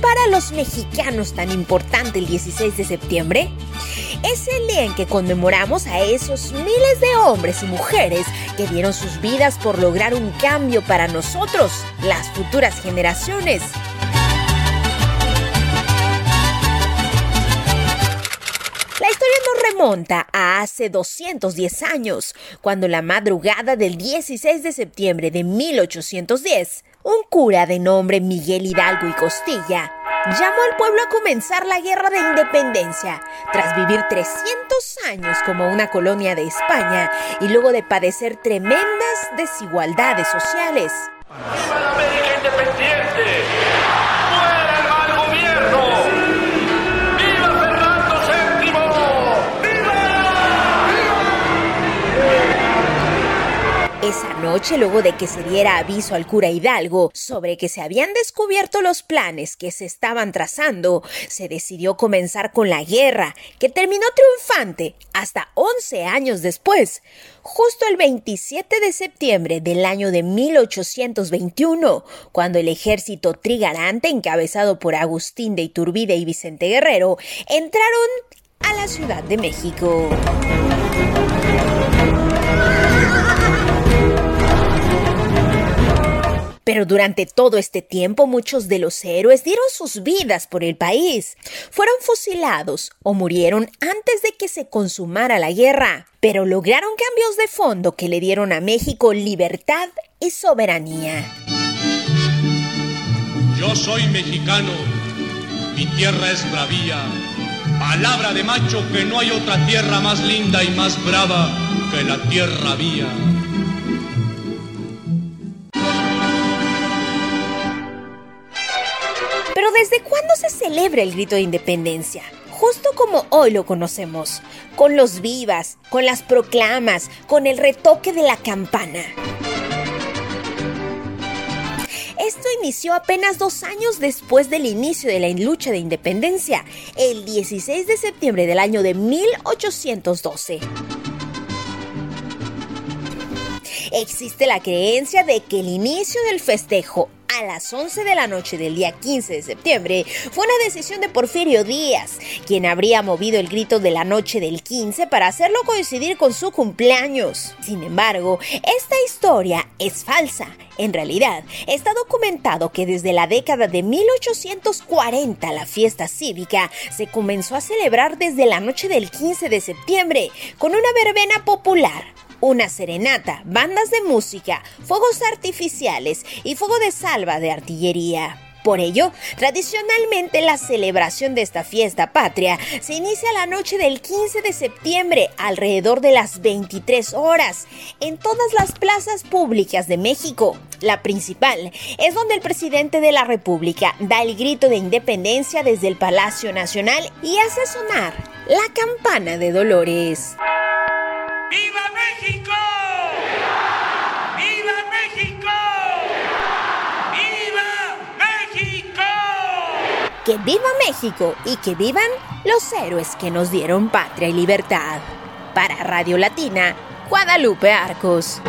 para los mexicanos tan importante el 16 de septiembre? Es el día en que conmemoramos a esos miles de hombres y mujeres que dieron sus vidas por lograr un cambio para nosotros, las futuras generaciones. Remonta a hace 210 años, cuando la madrugada del 16 de septiembre de 1810, un cura de nombre Miguel Hidalgo y Costilla llamó al pueblo a comenzar la guerra de independencia, tras vivir 300 años como una colonia de España y luego de padecer tremendas desigualdades sociales. ¡Viva la independiente! ¡Fuera el mal gobierno! Esa noche, luego de que se diera aviso al cura Hidalgo sobre que se habían descubierto los planes que se estaban trazando, se decidió comenzar con la guerra, que terminó triunfante hasta 11 años después, justo el 27 de septiembre del año de 1821, cuando el ejército trigarante, encabezado por Agustín de Iturbide y Vicente Guerrero, entraron a la Ciudad de México. Pero durante todo este tiempo muchos de los héroes dieron sus vidas por el país. Fueron fusilados o murieron antes de que se consumara la guerra, pero lograron cambios de fondo que le dieron a México libertad y soberanía. Yo soy mexicano, mi tierra es bravía. Palabra de macho que no hay otra tierra más linda y más brava que la tierra mía. ¿Desde cuándo se celebra el grito de independencia? Justo como hoy lo conocemos, con los vivas, con las proclamas, con el retoque de la campana. Esto inició apenas dos años después del inicio de la lucha de independencia, el 16 de septiembre del año de 1812. Existe la creencia de que el inicio del festejo a las 11 de la noche del día 15 de septiembre fue una decisión de Porfirio Díaz, quien habría movido el grito de la noche del 15 para hacerlo coincidir con su cumpleaños. Sin embargo, esta historia es falsa. En realidad, está documentado que desde la década de 1840 la fiesta cívica se comenzó a celebrar desde la noche del 15 de septiembre con una verbena popular una serenata, bandas de música, fuegos artificiales y fuego de salva de artillería. Por ello, tradicionalmente la celebración de esta fiesta patria se inicia la noche del 15 de septiembre alrededor de las 23 horas en todas las plazas públicas de México. La principal es donde el presidente de la República da el grito de independencia desde el Palacio Nacional y hace sonar la campana de Dolores. Que viva México y que vivan los héroes que nos dieron patria y libertad. Para Radio Latina, Guadalupe Arcos.